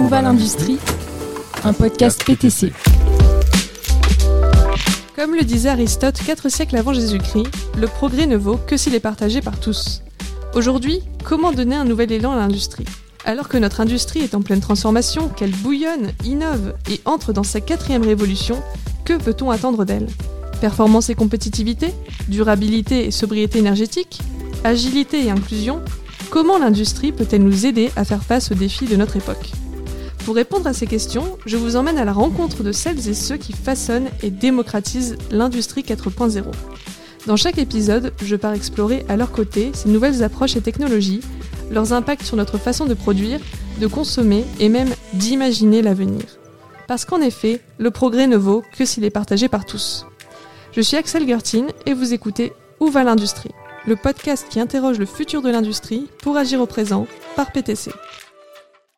Où va l'industrie Un podcast PTC. Comme le disait Aristote quatre siècles avant Jésus-Christ, le progrès ne vaut que s'il est partagé par tous. Aujourd'hui, comment donner un nouvel élan à l'industrie? Alors que notre industrie est en pleine transformation, qu'elle bouillonne, innove et entre dans sa quatrième révolution, que peut-on attendre d'elle? Performance et compétitivité Durabilité et sobriété énergétique Agilité et inclusion Comment l'industrie peut-elle nous aider à faire face aux défis de notre époque? Pour répondre à ces questions, je vous emmène à la rencontre de celles et ceux qui façonnent et démocratisent l'industrie 4.0. Dans chaque épisode, je pars explorer à leur côté ces nouvelles approches et technologies, leurs impacts sur notre façon de produire, de consommer et même d'imaginer l'avenir. Parce qu'en effet, le progrès ne vaut que s'il est partagé par tous. Je suis Axel Gertin et vous écoutez Où va l'industrie? Le podcast qui interroge le futur de l'industrie pour agir au présent par PTC.